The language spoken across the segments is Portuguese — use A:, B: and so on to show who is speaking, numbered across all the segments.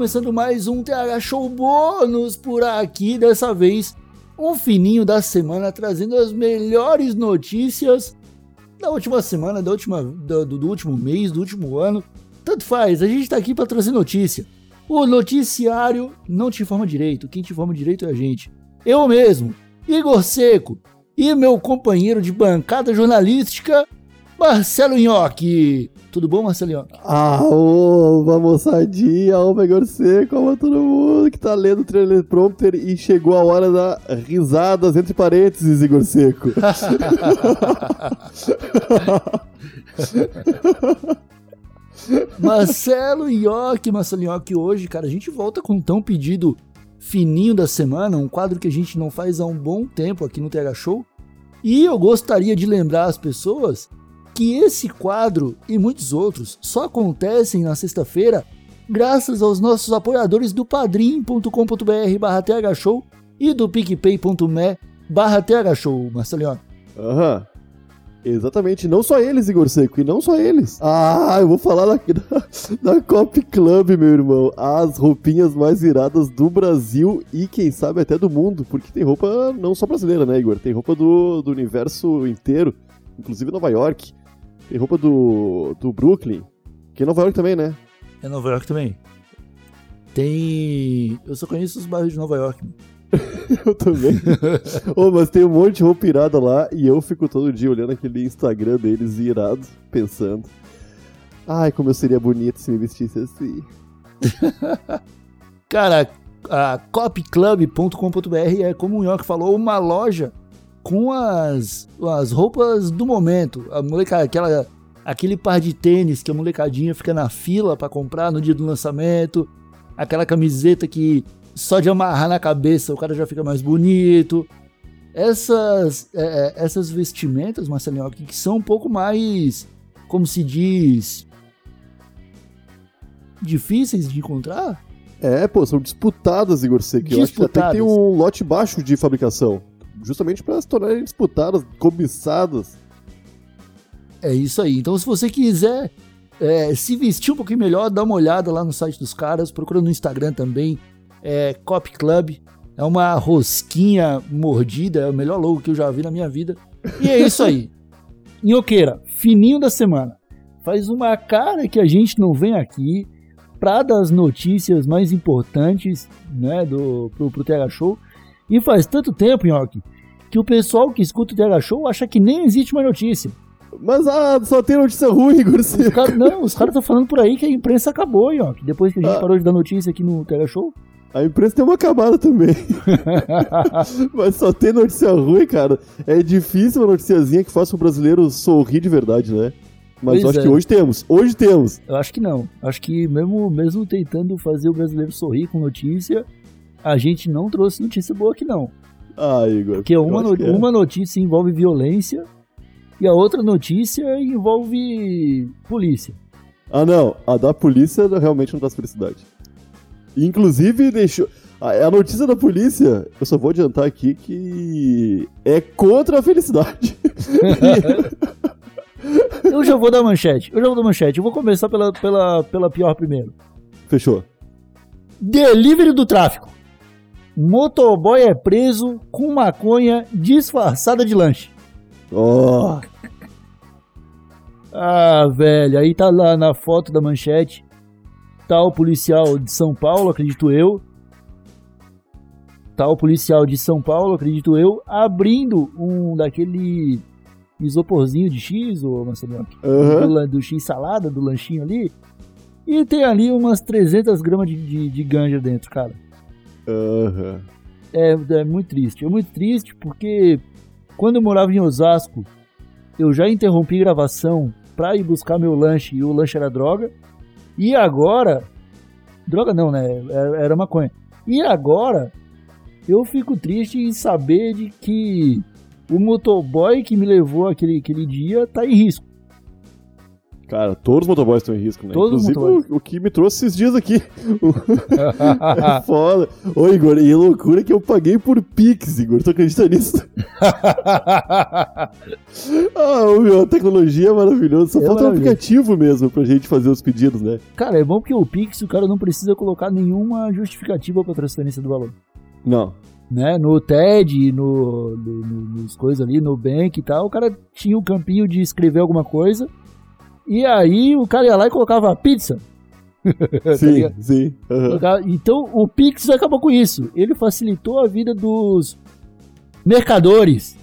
A: começando mais um TH Show bônus por aqui, dessa vez um fininho da semana trazendo as melhores notícias da última semana, da última, do, do último mês, do último ano. Tanto faz, a gente tá aqui para trazer notícia. O noticiário não te informa direito, quem te informa direito é a gente. Eu mesmo, Igor Seco, e meu companheiro de bancada jornalística, Marcelo Nhoque. Tudo bom, Marcelo Nhoque?
B: Ah, ô, moçadinha, ô, Igor Seco, alô, todo mundo que tá lendo o trailer prompter e chegou a hora da risadas entre parênteses, Igor Seco.
A: Marcelo Nhoque, Marcelo Nhoque, hoje, cara, a gente volta com um tão pedido fininho da semana, um quadro que a gente não faz há um bom tempo aqui no TH Show. E eu gostaria de lembrar as pessoas que esse quadro e muitos outros só acontecem na sexta-feira graças aos nossos apoiadores do padrim.com.br barra thshow e do picpay.me barra thshow, Marcelinho.
B: Aham. Exatamente, não só eles, Igor Seco, e não só eles. Ah, eu vou falar da, da, da Cop Club, meu irmão. As roupinhas mais iradas do Brasil e quem sabe até do mundo, porque tem roupa não só brasileira, né, Igor? Tem roupa do, do universo inteiro, inclusive Nova York. Tem roupa do, do Brooklyn, que é Nova York também, né?
A: É Nova York também. Tem. Eu só conheço os bairros de Nova York.
B: eu também. oh, mas tem um monte de roupa irada lá e eu fico todo dia olhando aquele Instagram deles irado, pensando. Ai, como eu seria bonito se me vestisse assim.
A: Cara, a copyclub.com.br é, como o York falou, uma loja com as, as roupas do momento. A molecada, aquela, aquele par de tênis que a molecadinha fica na fila para comprar no dia do lançamento. Aquela camiseta que só de amarrar na cabeça o cara já fica mais bonito. Essas, é, é essas vestimentas, Marcelinho, que são um pouco mais, como se diz, difíceis de encontrar.
B: É, pô, são disputadas, Igor Seco. Eu acho que até tem um lote baixo de fabricação justamente para se tornarem disputadas, cobiçadas.
A: É isso aí. Então, se você quiser é, se vestir um pouquinho melhor, dá uma olhada lá no site dos caras, procura no Instagram também, é Cop Club. É uma rosquinha mordida, é o melhor logo que eu já vi na minha vida. E é isso aí. Nhoqueira, fininho da semana. Faz uma cara que a gente não vem aqui para dar as notícias mais importantes né, do, pro, pro TH Show e faz tanto tempo, Nhoque, que o pessoal que escuta o TH Show acha que nem existe uma notícia.
B: Mas ah, só tem notícia ruim, Igor
A: cara, Não, os caras estão falando por aí que a imprensa acabou, Nhoque, depois que a gente ah. parou de dar notícia aqui no TH Show.
B: A imprensa tem uma camada também. Mas só tem notícia ruim, cara. É difícil uma noticiazinha que faça o brasileiro sorrir de verdade, né? Mas eu acho é. que hoje temos. Hoje temos.
A: Eu acho que não. Acho que mesmo, mesmo tentando fazer o brasileiro sorrir com notícia, a gente não trouxe notícia boa aqui, não.
B: Ah, Igor.
A: Porque uma, no, é. uma notícia envolve violência e a outra notícia envolve polícia.
B: Ah, não. A da polícia realmente não traz felicidade. Inclusive, deixou. A notícia da polícia, eu só vou adiantar aqui que é contra a felicidade.
A: eu já vou dar manchete. Eu já vou dar manchete. Eu vou começar pela, pela, pela pior primeiro.
B: Fechou.
A: Delivery do tráfico. Motoboy é preso com maconha disfarçada de lanche.
B: Oh.
A: Ah, velho, aí tá lá na foto da manchete. Tá o policial de São Paulo, acredito eu. Tá o policial de São Paulo, acredito eu, abrindo um daquele isoporzinho de X, ou Marcelo, uhum. do, do X salada, do lanchinho ali. E tem ali umas 300 gramas de, de, de ganja dentro, cara.
B: Uhum.
A: É, é muito triste. É muito triste porque quando eu morava em Osasco, eu já interrompi gravação pra ir buscar meu lanche e o lanche era droga. E agora. Droga não, né? Era, era maconha. E agora eu fico triste em saber de que o motoboy que me levou aquele, aquele dia tá em risco.
B: Cara, todos os motoboys estão em risco, né?
A: Todos os
B: Inclusive o, o que me trouxe esses dias aqui. é foda. Ô, Igor, e loucura que eu paguei por Pix, Igor. Tu acredita nisso? ah, meu, a tecnologia é maravilhosa. Só
A: É
B: falta um aplicativo mesmo pra gente fazer os pedidos, né?
A: Cara, é bom porque o Pix o cara não precisa colocar nenhuma justificativa pra transferência do valor.
B: Não.
A: Né? No TED, no, no, no- nos coisas ali, no Bank e tal, o cara tinha o campinho de escrever alguma coisa. E aí o cara ia lá e colocava pizza. Tá
B: Sim,
A: ligado?
B: sim.
A: Colocava- Então o Pix acabou com isso. Ele facilitou a vida dos mercadores,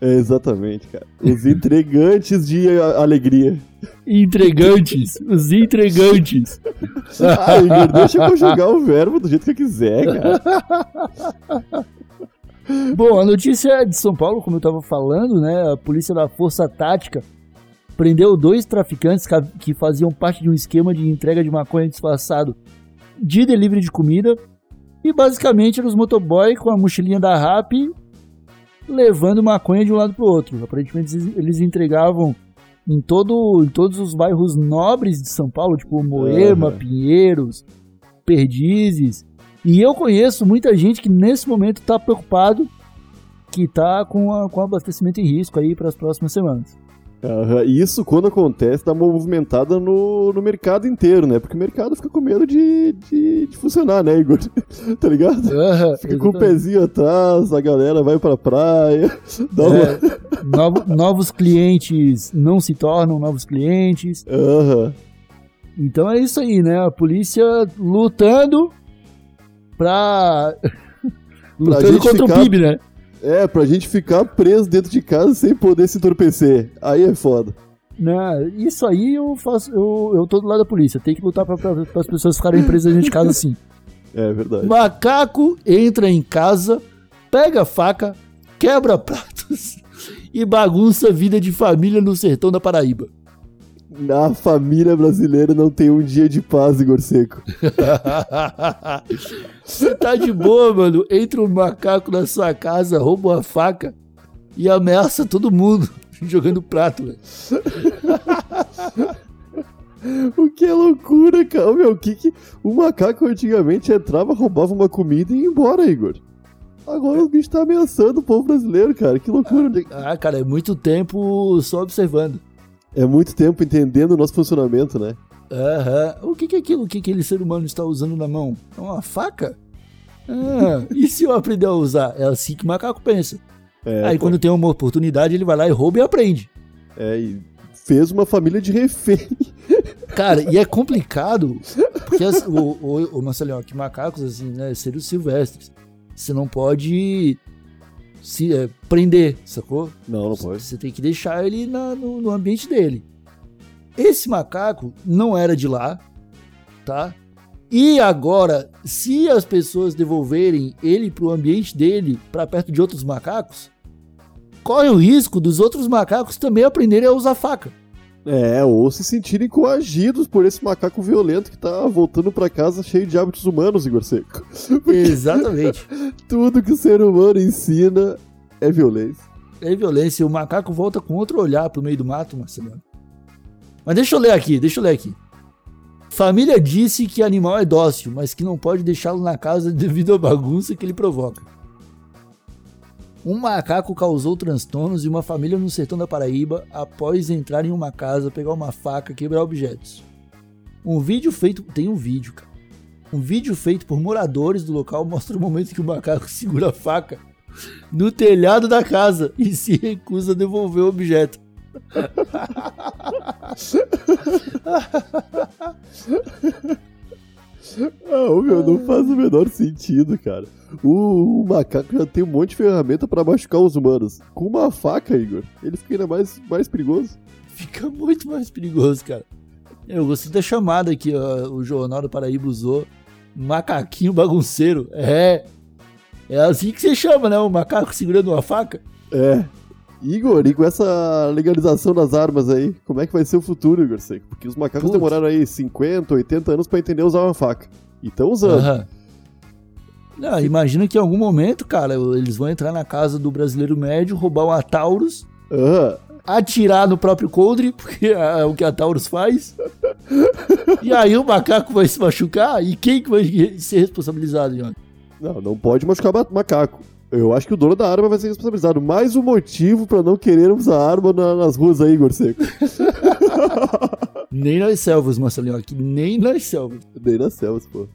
B: É, exatamente, cara. Os entregantes de alegria.
A: entregantes, os entregantes.
B: Ah, Igor, deixa eu conjugar o verbo do jeito que eu quiser, cara.
A: Bom, a notícia é de São Paulo, como eu tava falando, né? A polícia da Força Tática prendeu dois traficantes ca- que faziam parte de um esquema de entrega de maconha disfarçado de delivery de comida. E basicamente eram os motoboy com a mochilinha da RAP levando maconha de um lado pro outro. Aparentemente eles- entregavam em, todo, em todos os bairros nobres de São Paulo, tipo Moema,
B: Aham.
A: Pinheiros, Perdizes. E eu conheço muita gente que nesse momento tá preocupado que tá com, a, com abastecimento em risco aí para as próximas semanas.
B: E Isso, quando acontece, dá uma movimentada no, no mercado inteiro, né? Porque o mercado fica com medo de, de, de funcionar, né, Igor? tá ligado? Fica com o pezinho atrás, a galera vai pra praia, uma...
A: É, novo- novos clientes não se tornam novos clientes.
B: Aham.
A: Então é isso aí, né? A polícia lutando pra. lutando contra
B: ficar-
A: o PIB, né?
B: É, pra gente ficar preso dentro de casa sem poder se entorpecer. Aí é foda.
A: Não, isso aí eu faço. Eu, eu tô do lado da polícia. Tem que lutar pra, pra, as pessoas ficarem presas dentro de casa assim.
B: É verdade.
A: Macaco entra em casa, pega a faca, quebra pratos e bagunça a vida de família no sertão da Paraíba.
B: Na família brasileira não tem um dia de paz, Igor Seco.
A: Você tá de boa, mano. Entra um macaco na sua casa, rouba uma faca e ameaça todo mundo jogando prato, velho.
B: O que é loucura, cara. Meu, o que que... O macaco antigamente entrava, roubava uma comida e ia embora, Igor. Agora o bicho tá ameaçando o povo brasileiro, cara. Que loucura.
A: Ah, cara, é muito tempo só observando.
B: É muito tempo entendendo o nosso funcionamento, né?
A: Aham. O que, que é aquilo que aquele ser humano está usando na mão? É uma faca? Ah, e se eu aprender a usar? É assim que o macaco pensa.
B: É,
A: Aí
B: pô,
A: quando tem uma oportunidade, ele vai lá e rouba e aprende.
B: é, e fez uma família de refém.
A: Cara, e é complicado, porque as, o, o, o Marcelinho, que macacos, assim, né, seres silvestres, você não pode se é, prender, sacou?
B: Não, não pode.
A: Você tem que deixar ele na- no, no ambiente dele. Esse macaco não era de lá, tá? E agora, se as pessoas devolverem ele pro ambiente dele, para perto de outros macacos, corre o risco dos outros macacos também aprenderem a usar faca.
B: É, ou se sentirem coagidos por esse macaco violento que tá voltando pra casa cheio de hábitos humanos, Igor Seco.
A: Exatamente.
B: Tudo que o ser humano ensina é violência.
A: É violência. O macaco volta com outro olhar pro meio do mato, Marcelo. Mas deixa eu ler aqui, deixa eu ler aqui. Família disse que animal é dócil, mas que não pode deixá-lo na casa devido à bagunça que ele provoca. Um macaco causou transtornos em uma família no sertão da Paraíba após entrar em uma casa, pegar uma faca e quebrar objetos. Um vídeo feito. Tem um vídeo, cara. Um vídeo feito por moradores do local mostra o momento que o macaco segura a faca no telhado da casa e se recusa a devolver o objeto.
B: Ah, ô, meu, não faz o menor sentido, cara. O, o macaco já tem um monte de ferramenta pra machucar os humanos. Com uma faca, Igor, ele fica ainda mais, mais perigoso.
A: Fica muito mais perigoso, cara. Eu gostei da chamada que ó, o Jornal do Paraíba usou. Macaquinho bagunceiro. É. É assim que você chama, né? O macaco segurando uma faca.
B: É. Igor, e com essa legalização das armas aí, como é que vai ser o futuro, Igor Seco? Porque os macacos
A: Putz.
B: demoraram aí 50, 80 anos pra entender usar uma faca. E estão usando.
A: Aham. Não, imagina que em algum momento, cara, eles vão entrar na casa do brasileiro médio, roubar uma Taurus
B: Aham.
A: atirar no próprio coldre, porque é o que a Taurus faz. E aí o macaco vai se machucar e quem que vai ser responsabilizado, John?
B: Não, não pode machucar macaco. Eu acho que o dono da arma vai ser responsabilizado. Mais um motivo para não querermos a arma na, nas ruas aí, Gorseco.
A: nem nas selvas, Marcelinho, aqui nem nas selvas.
B: Nem nas selvas, pô.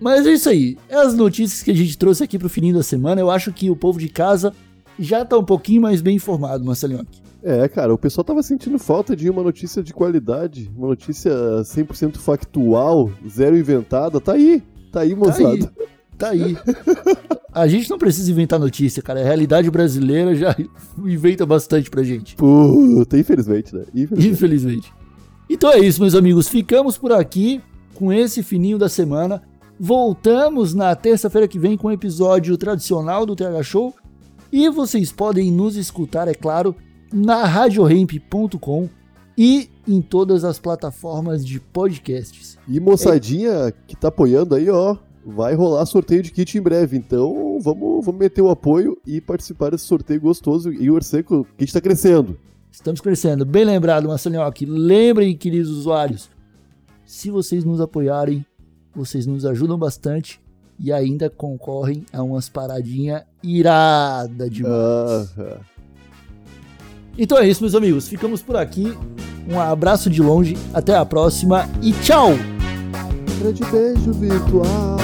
A: Mas é isso aí. É as notícias que a gente trouxe aqui pro fininho da semana. Eu acho que o povo de casa já tá um pouquinho mais bem informado, Marcelinho.
B: É, cara, o pessoal tava sentindo falta de uma notícia de qualidade, uma notícia 100% factual, zero inventada. Tá aí, tá aí, moçada.
A: Tá aí. Tá aí. A gente não precisa inventar notícia, cara. A realidade brasileira já inventa bastante pra gente.
B: Puta, infelizmente, né?
A: Infelizmente. infelizmente. Então é isso, meus amigos. Ficamos por aqui com esse fininho da semana. Voltamos na terça-feira que vem com o episódio tradicional do TH Show. E vocês podem nos escutar, é claro, na radioremp.com e em todas as plataformas de podcasts.
B: E moçadinha é... que tá apoiando aí, ó, vai rolar sorteio de kit em breve. Então vamos, vamos meter o apoio e participar desse sorteio gostoso. E o Orseco, o kit tá crescendo.
A: Estamos crescendo. Bem lembrado, Marcelinho. Lembrem, queridos usuários, se vocês nos apoiarem, vocês nos ajudam bastante e ainda concorrem a umas paradinhas irada demais. Uh -huh. Então é isso, meus amigos. Ficamos por aqui. Um abraço de longe. Até a próxima e tchau!
B: Grande beijo virtual.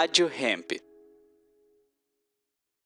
C: Rádio Hemp.